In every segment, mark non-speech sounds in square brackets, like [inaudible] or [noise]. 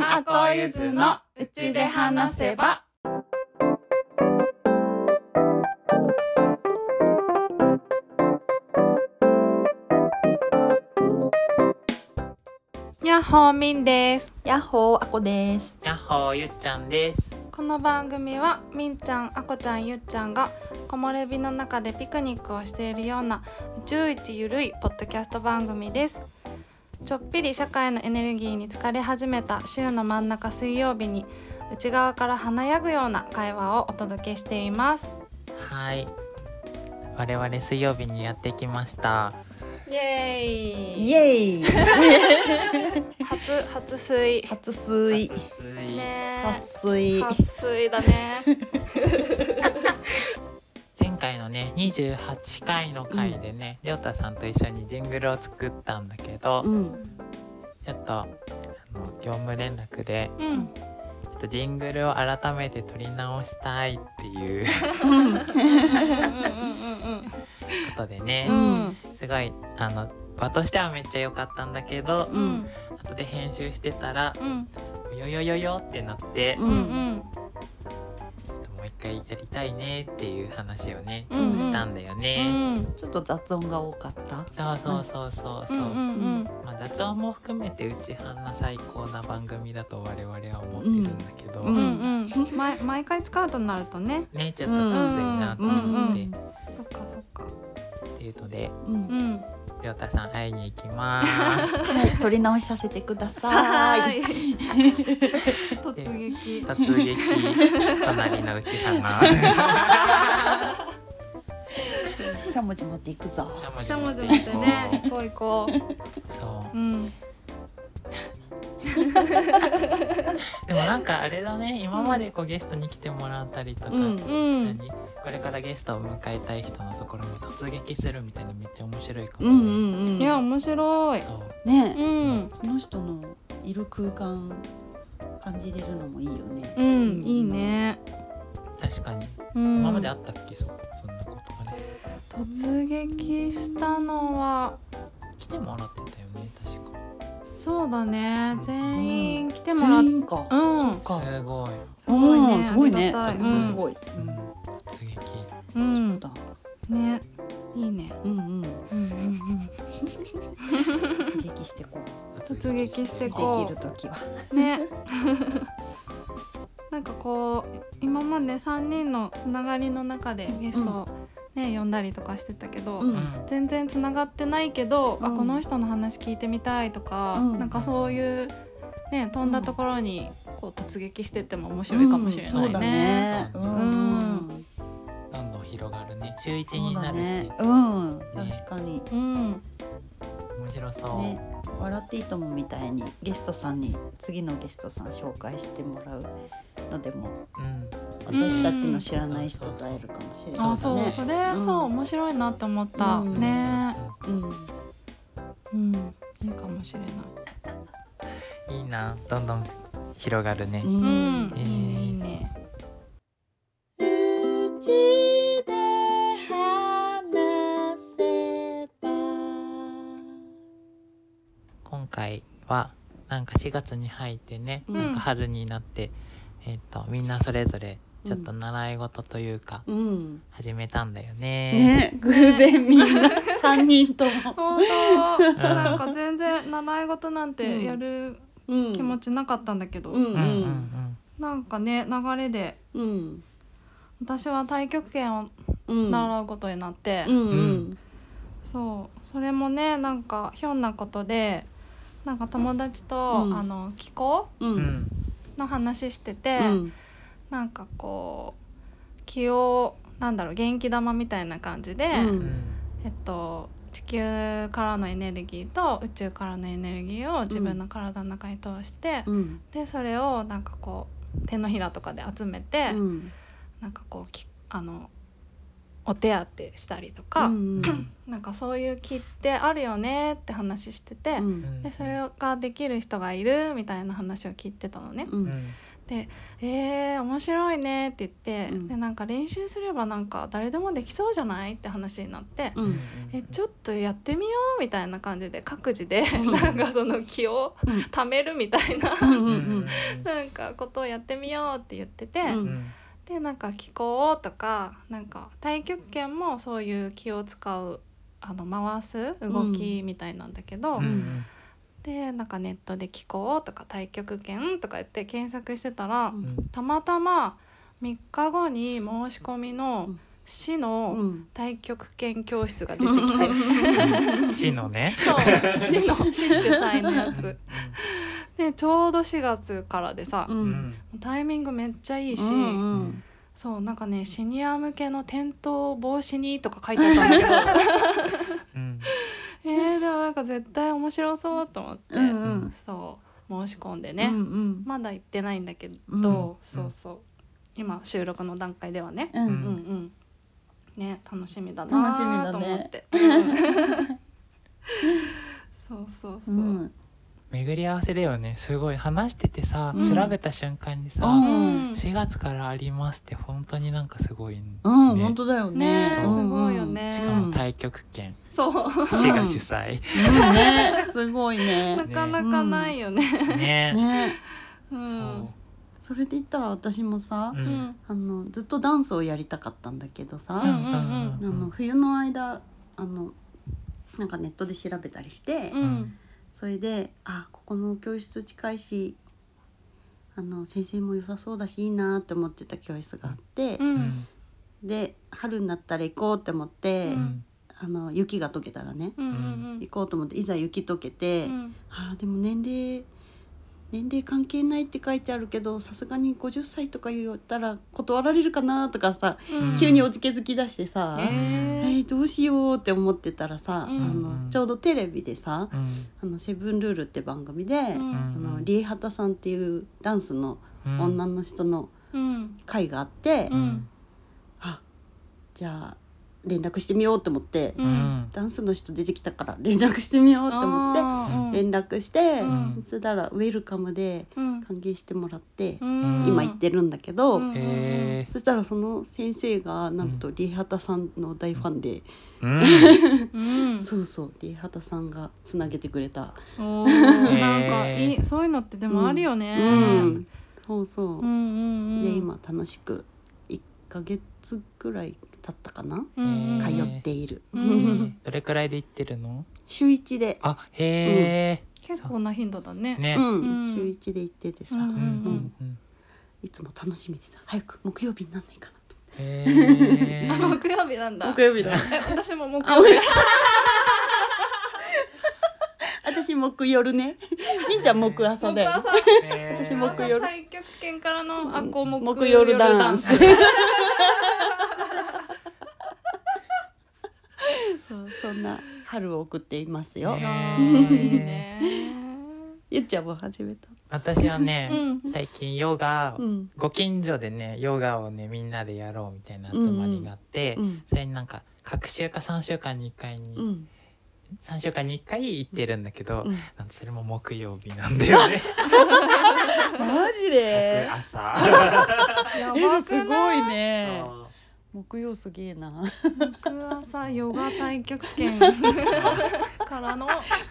んあこゆずのうちで話せば。やっほーみんです。やっほーあこです。やっほーゆっちゃんです。この番組はみんちゃんあこちゃんゆっちゃんが木漏れ日の中でピクニックをしているような宇宙一ゆるいポッドキャスト番組ですちょっぴり社会のエネルギーに疲れ始めた週の真ん中水曜日に内側から華やぐような会話をお届けしています。はい。我々水曜日にやってきました。イエーイ。イエイ。[laughs] 初初水初水初水ね初水初水だね。前 [laughs] 回のね28回の回でね、りょうたさんと一緒にジングルを作ったんだけど、うん。ちょっとあの業務連絡でうん。ちょっとジングルを改めて撮り直したいっていううんうんうんことでね、うん。うん。すごいあの場としてはめっちゃ良かったんだけど、うん。後で編集してたらうん。よよよよってなって、ううん。んちょっともう一回やりたいねっていう話をねちうんうん。ょっとしたんだようね。ん。ちょっと雑音が多かった。そうそうそうそうそう。う。んうんまあ、雑音も含めてうちはんな最高な番組だと我々は思ってるんだけど、うんうん。うんうん。毎毎回使うとなるとね。ねちょっときついなと思って、うんそっかそっか。っていうので。うんうんりょうたさん会いに行きます。[laughs] はい取り直しさせてくださはい。い [laughs] 突撃。突撃。隣のうちさんがしゃもじ持っていくぞ。しゃもじ持ってね行こう行こそうう。うん [laughs] でもなんかあれだね。今までこうゲストに来てもらったりとか、うん。これからゲストを迎えたい人のところに突撃するみたいなめっちゃ面白いかも、うんうんうん。いや面白い。そう。ね。うん。その人のいる空間感じれるのもいいよね。うんいいね。確かに、うん。今まであったっけ？そこそんなことあれ突撃したのは来てもらってたそうだね。うん全員来てもらっ全員か。うん。すごい、すごいね。うん。すごいね。ありがたい。うん。すごい。うん、突撃うんだ。ね。いいね。うんうん。うんうんうん。突撃してこう。突撃して。でこうきる時は。ね。[laughs] なんかこう今まで3人のつながりの中でゲストをね、呼んだりとかしてたけど、うん。全然つながってないけど、あうん。この人の話聞いてみたいとか、うん。なんかそういうね飛んだところにこう突撃してっても面白いかもしれないね。そうだね。そううんうん。どんどん広がるね。週一になるし、だね。うん。確かに。うん、面白そう、ね笑っていいともみたいにゲストさんに次のゲストさん紹介してもらうのでも。うん私たちの知らない人と会えるかもしれない。あそうねそれ、うん。そう面白いなって思った、うん。ね。うん。うん。いいかもしれない。いいな。どんどん広がるね、うん。うん、えーいいねいいね。うちで話せば。今回はなんか4月に入ってね、うん。なんか春になって、えっ、とみんなそれぞれちょっと習い事というか、うん。始めたんだよね。ね偶然みんな三人とも。[laughs] 本当、なんか全然習い事なんてやるうん気持ちなかったんだけど、うん。うん。うんうんなんかね流れで。うん。私は太極拳をうん。習うことになって、うんうん。そう。それもねなんかひょんなことでなんか友達と、うん。あの気候ううんん。の話してて、うんなんかこう気をなんだろう元気玉みたいな感じで、うん。うんえっと地球からのエネルギーと宇宙からのエネルギーを自分の体の中に通して、うん。でそれをなんかこう手のひらとかで集めて、うん。なんかこうきあのお手当てしたりとか、うん。[clears throat] なんかそういう気ってあるよねって話してて、うん。でそれができる人がいるみたいな話を聞いてたのね。うん。うんで「えー、面白いね」って言って、うん。でなんか練習すればなんか誰でもできそうじゃないって話になって。うん。えちょっとやってみようみたいな感じで各自でうん。[laughs] なんかその気をうん。貯めるみたいな [laughs] なんかことをやってみようって言ってて、でなんか気候とかなんか太極拳もそういう気を使うあの回す動きみたいなんだけど、うんうんでなんかネットで気候とか太極拳とか言って検索してたら、うん。たまたま3日後に申し込みの市のうん。太極拳教室が出てきて、[laughs] 市のね。そう市の [laughs] 市主催のやつ。でちょうど4月からでさ、ううんんタイミングめっちゃいいし、うんうん。そうなんかねシニア向けの転倒防止にとか書いてあったんだけど。[laughs] うんか絶対面白そうと思って、うんうん。そう申し込んでね、うんうん。まだ行ってないんだけど、うん。そうそう。今収録の段階ではね、ううん、うんんうん。ね楽しみだな楽しみだね。と思って、うんそうそうそう。う、ん。巡り合わせだよね。すごい話しててさ、うん。調べた瞬間にさ、うん。4月からありますって本当になんかすごいね。うんね本当だよね。すごい。よねしかも太極拳、そう。市が主催。うん。ね。[laughs] すごいなねかなかないよね。ね。ね。うん。それで言ったら私もさそうん。んあのずっとダンスをやりたかったんだけどさ、うんうんあの冬の間あのなんかネットで調べたりして、うん。それであここの教室近いしあの先生も良さそうだしいいなって思ってた教室があってう、ん。で春になったら行こうって思って、うんあの雪が溶けたらね、うんうん行こうと思っていざ雪溶けて、うん。あーでも年齢年齢関係ないって書いてあるけどさすがに50歳とか言ったら断られるかなとかさ、うん。急におじけづき出してさ、へえーーどうしようって思ってたらさ、うん。あのちょうどテレビでさうん「あのセブンルール」って番組で、うん。あのリエハタさんっていうダンスのうん女の人のうん。会があって、うん。あじゃあ連絡してみようと思って、ううん。んダンスの人出てきたから連絡してみようと思って連絡して、うん。そしたらウェルカムでうん。歓迎してもらって、うん。今行ってるんだけど、うん。へそしたらその先生がなんとリエハタさんの大ファンで、ーうん。う [laughs] んそうそうリエハタさんがつなげてくれた。なんかいいそういうのってでもあるよね。うん、そうそう。うんうんうん。で今楽しく1ヶ月ぐらい経ったかな、うん。通ーっている、うん。どれくらいで行ってるの？週一で、あへ結構な頻度だね。えね、週一で行っててさ、うん。うん。うんうんうん。いつも楽しみでさ。早く木曜日になんないかなとへえあ木曜日なんだ。木曜日だ。え私も木曜日。私木夜ね。みんちゃん木朝だよ。木朝。私木夜太極拳からのあこう木木夜ダンスそんな春を送っていますよ。[laughs] ゆっちゃんも始めた？私はね、うん。最近ヨガ、うん。ご近所でねヨガをねみんなでやろうみたいな集まりがあって、うん。それになんか各週か3週間に1回に、うん。3週間に1回行ってるんだけど、それも木曜日なんだよね。[laughs] マジで？[laughs] 朝。やえばくすごないね木曜すげえな。木朝ヨガ太極拳からの。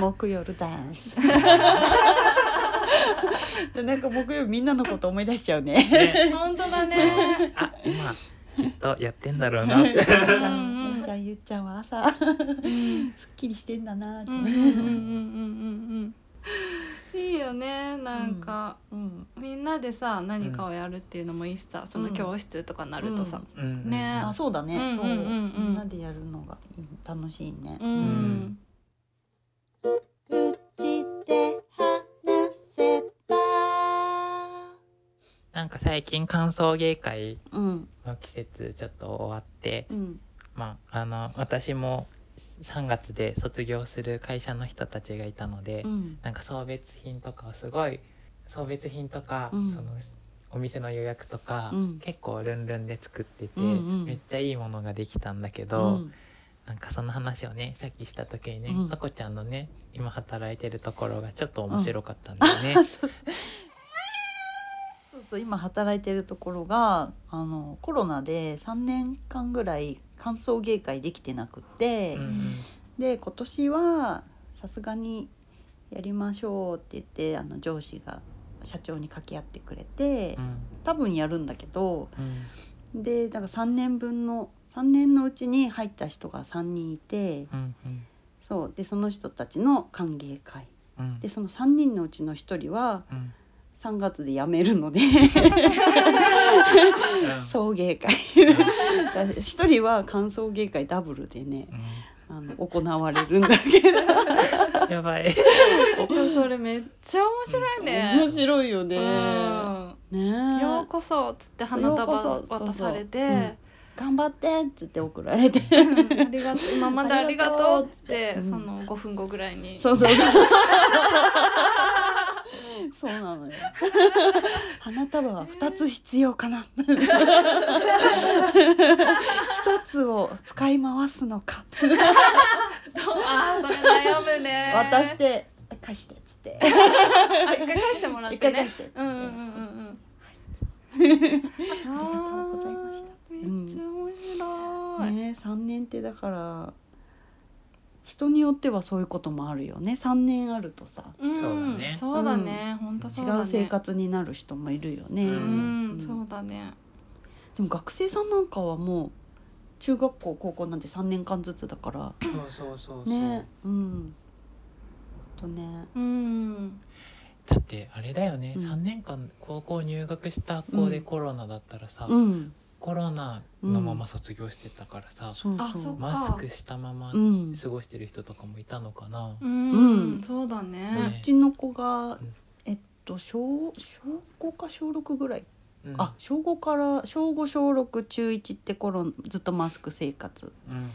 木夜ダンス。[laughs] でなんか木曜日みんなのこと思い出しちゃうね。ね。本当だね。あ今きっとやってんだろうな。ってゆっちゃうんうんん。ゆっちゃんゆっちゃんは朝。すっきりしてんだなって。うんうんうんうんうんうんいいよねなんか、うん。みんなでさ何かをやるっていうのもいいしさ、その教室とかなるとさ、うん。ね。あそうだね、そううんうんうん。う。んみんなでやるのが楽しいね。う、ん。うちで話せば。なんか最近歓送迎会うんの季節ちょっと終わって。うん。まああの私も3月で卒業する会社の人たちがいたので、うん。なんか送別品とかをすごい送別品とか、うん。そのお店の予約とか、うん。結構ルンルンで作ってて、うんうん。めっちゃいいものができたんだけうど、ん。なんかその話をねさっきした時にね、うん。あこちゃんのね今働いてるところがちょっと面白かったんだよね。今働いてるところがあのコロナで3年間ぐらい歓送迎会できてなくて、うんで今年はさすがにやりましょうって言ってあの上司が社長に掛け合ってくれて、うん。多分やるんだけどうん。でだから3年分の3年のうちに入った人が3人いてうんうん。そうでその人たちの歓迎会。うん。でその3人のうちの1人はうん3月で辞めるので。送迎会。1人は歓送迎会ダブルでねあの行われるんだけど。うんやばいそれめっちゃ面白いね。面白いよね。うん。ねようこそっつって花束そ渡されて。頑張ってっつって送られて。うん。ありがとう [laughs] 今までありがとうっつって。うん。その5分後ぐらいに。そうそうそう [laughs] なのよ。[laughs] 花束は2つ必要かな。一つを使い回すのか。あーそれ悩むね。渡して貸してっつって。あ一回返してもらってね。一回返してうんうんうんうんうん。ありがとうございました。めっちゃ面白い、ね3年ってだから人によってはそういうこともあるよね。3年あるとさ。うん。そうだね。そうだね、ほん。とそうだね。違う生活になる人もいるよね、ううん、うん。そうだね。でも学生さんなんかはもう中学校高校なんて3年間ずつだから。そうそうそうそう。ね。うん。とね。うん。だってあれだよね、うん。3年間高校入学した子でコロナだったらさ、うんコロナのまま卒業してたからさ、そうあそう。そうマスクしたままうん。過ごしてる人とかもいたのかな、うん、うんそうだね。ね。うちの子がん。えっと小小5か小6ぐらい、うん。あ小5から小5小6中1って頃ずっとマスク生活。うんうん。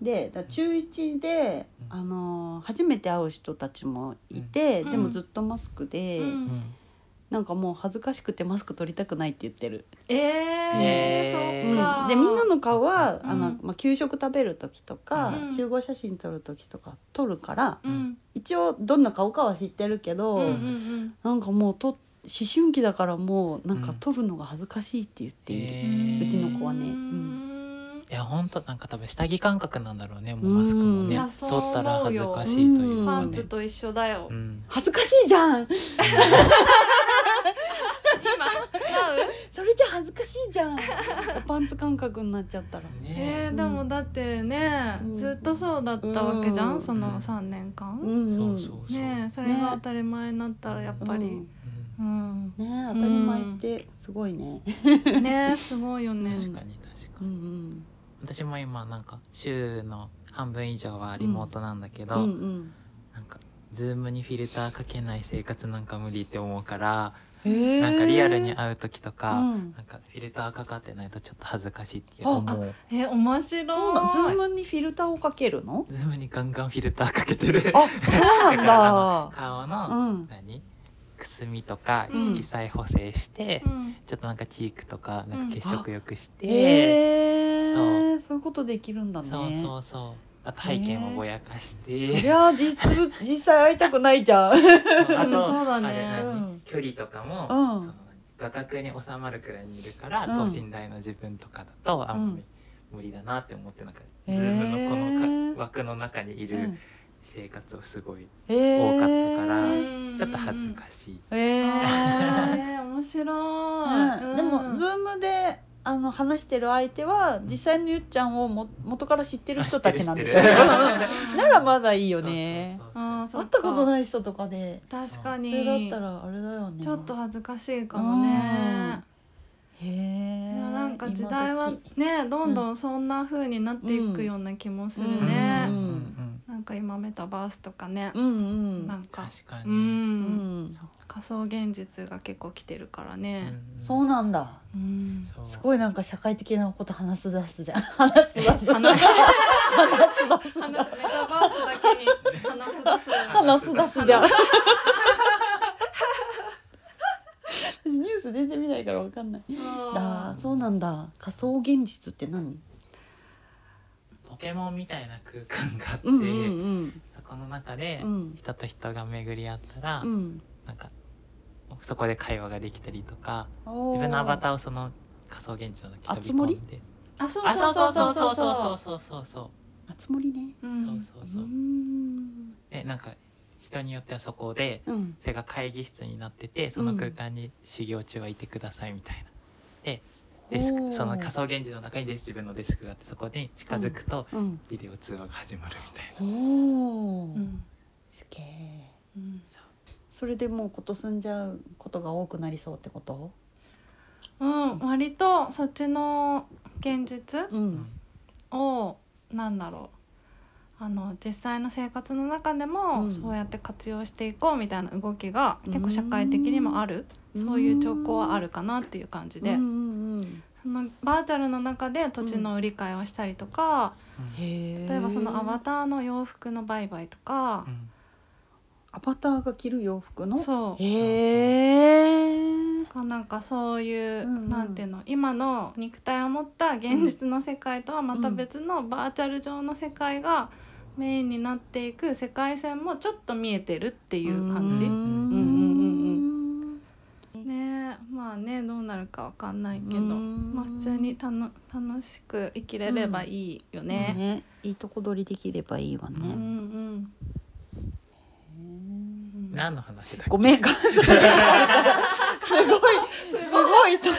でだ中1で、うん。あのー初めて会う人たちもいて、うん。でもずっとマスクで、うん。うんなんかもう恥ずかしくてマスク取りたくないって言ってる。えへー。ー、そっか、でみんなの顔は、あのうんまあ、給食食べる時とか、うん。集合写真撮る時とか撮るから、うん。一応どんな顔かは知ってるけど、うんうんなんかもうと思春期だからもうなんかうん撮るのが恥ずかしいって言っている。へうん。ーうちの子はね。ううん。いや本当なんか多分下着感覚なんだろうねもうマスクもうんね。いやそう取ったら恥ずかしいというパかね。ンツと一緒だよ、うん。恥ずかしいじゃん [laughs] それじゃ恥ずかしいじゃん。[laughs] パンツ感覚になっちゃったら。え。ー、ねでもだってね、うんずっとそうだったわけじゃん、うん。その3年間、うんそううん。そうそう、ねえそれが当たり前になったらやっぱり、うんうん。ね当たり前ってすごいね。ねえすごいよね、確かに確かに、ん。私も今なんか週の半分以上はリモートなんだけど、うんうんうん。なんかズームにフィルターかけない生活なんか無理って思うから、なんかリアルに会う時とか、うん。なんかフィルターかかってないとちょっと恥ずかしいって思う。え面白い。そうなズームにフィルターをかけるの？ズームにガンガンフィルターかけてる。あ、そうなんだ。顔の、うん。何？くすみとかうん色彩補正して、うん。ちょっとなんかチークとかなんか血色良くして、へえ、そういうことできるんだね。そうそうそうあと背景もぼやかして、そりゃ実物 [laughs] 実際会いたくないじゃん。あうんとそうだね。あれ何？うん。距離とかも、うん。その画角に収まるくらいにいるから、うん。等身大の自分とかだとあんまり無理だなって思ってなんか、へー。ズームのこのか枠の中にいるうん。生活をすごい多かったから、うんちょっと恥ずかしい。へえーー、面白い、うん。でもズーームであの話してる相手は実際のゆっちゃんをも元から知ってる人たちなんでしょ。知ってる知ってる。う [laughs] んならまだいいよね。会ったこといない人とかで。確かそれだっにたらあれだよね。ちょっと恥ずかしいかもね。へえ。なんか時代はねどんどんそんな風になっていくような気もするうん。ね、うん。うんなんか今メタバースとかね、うんうん。なんかう、確かに、うんん。仮想現実が結構来てるからね、うんそうなんだ。うんすごいなんか社会的なこと話す出すじゃん。話す出す。話す話すメタバースだけに話す出す話す出すじゃん話。ニュース全然見ないからわかんない。ああ、そうなんだ。仮想現実って何？ポケモンみたいな空間があって、うんうんそこの中でうん。人と人が巡り合ったら、うん。なんかそこで会話ができたりとか自自分のアバターをその仮想現実の中に飛び込んで。あそうあそそううそそううそそううそううそそうそうそうそうあつ森ねうんそうそうそうえなんか人によってはそこでうんそれが会議室になっててその空間に修行中はいてくださいみたいな。でデスクその仮想現実の中にデス自分のデスクがあってそこに近づくとうんビデオ通話が始まるみたいな。おおうん。すげえうん。それでもうこと住んじゃうことが多くなりそうってこと？うん、割とそっちの現実うん。をなんだろう。あの実際の生活の中でも、うん。そうやって活用していこうみたいな動きが結構社会的にもある、そういう兆候はあるかなっていう感じで、うんうんうんそのバーチャルの中で土地の売り買いをしたりとか、へえ例えばそのアバターの洋服の売買とか。う、んアバターが着る洋服の？そう。へえなんかそういう、うんうん。なんていうの今の肉体を持った現実の世界とはまた別のバーチャル上の世界がメインになっていく世界線もちょっと見えてるっていう感じ。うんまあねどうなるかわかんないけど、うん。まあ普通にたの楽しく生きれればいいよね。ねいいとこ取りできればいいわうんうね、んうん。何の話だっけ？ごめんかすごいすごいと本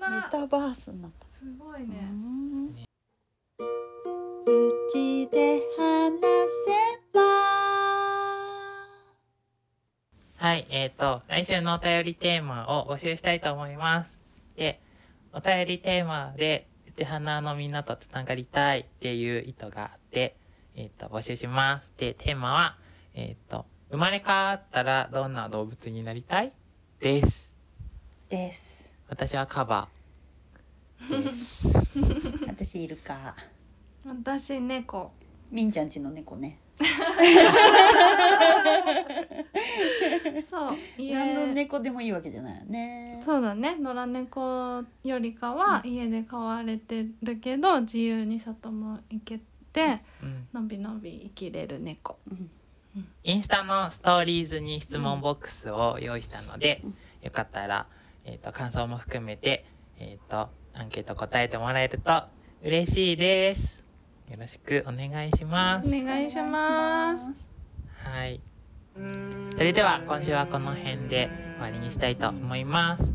当メだタバースになった。すごいね。うちではい、えっ、と、来週のお便りテーマを募集したいと思います。で、お便りテーマで、うち花のみんなとつながりたいっていう意図があって、えっ、と、募集します。で、テーマは、えっ、と、生まれ変わったらどんな動物になりたい？です。です私はカバです。[laughs] 私いるか私猫。みんちゃんちの猫ね [laughs] そう家。何の猫でもいいわけじゃないよね。そうだね。野良猫よりかは家で飼われてるけど自由に外も行けてうん、のびのび生きれる猫。うん。インスタのストーリーズに質問ボックスを用意したので、よかったら、えっ、と、感想も含めて、えっ、と、アンケート答えてもらえると嬉しいです。よろしくお願いします。お願いしますはい。それでは今週はこの辺で終わりにしたいと思います。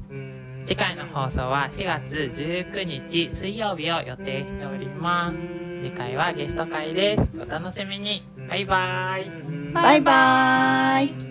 次回の放送は4月19日水曜日を予定しております。次回はゲスト会です。お楽しみに。バイバイ。バイバイ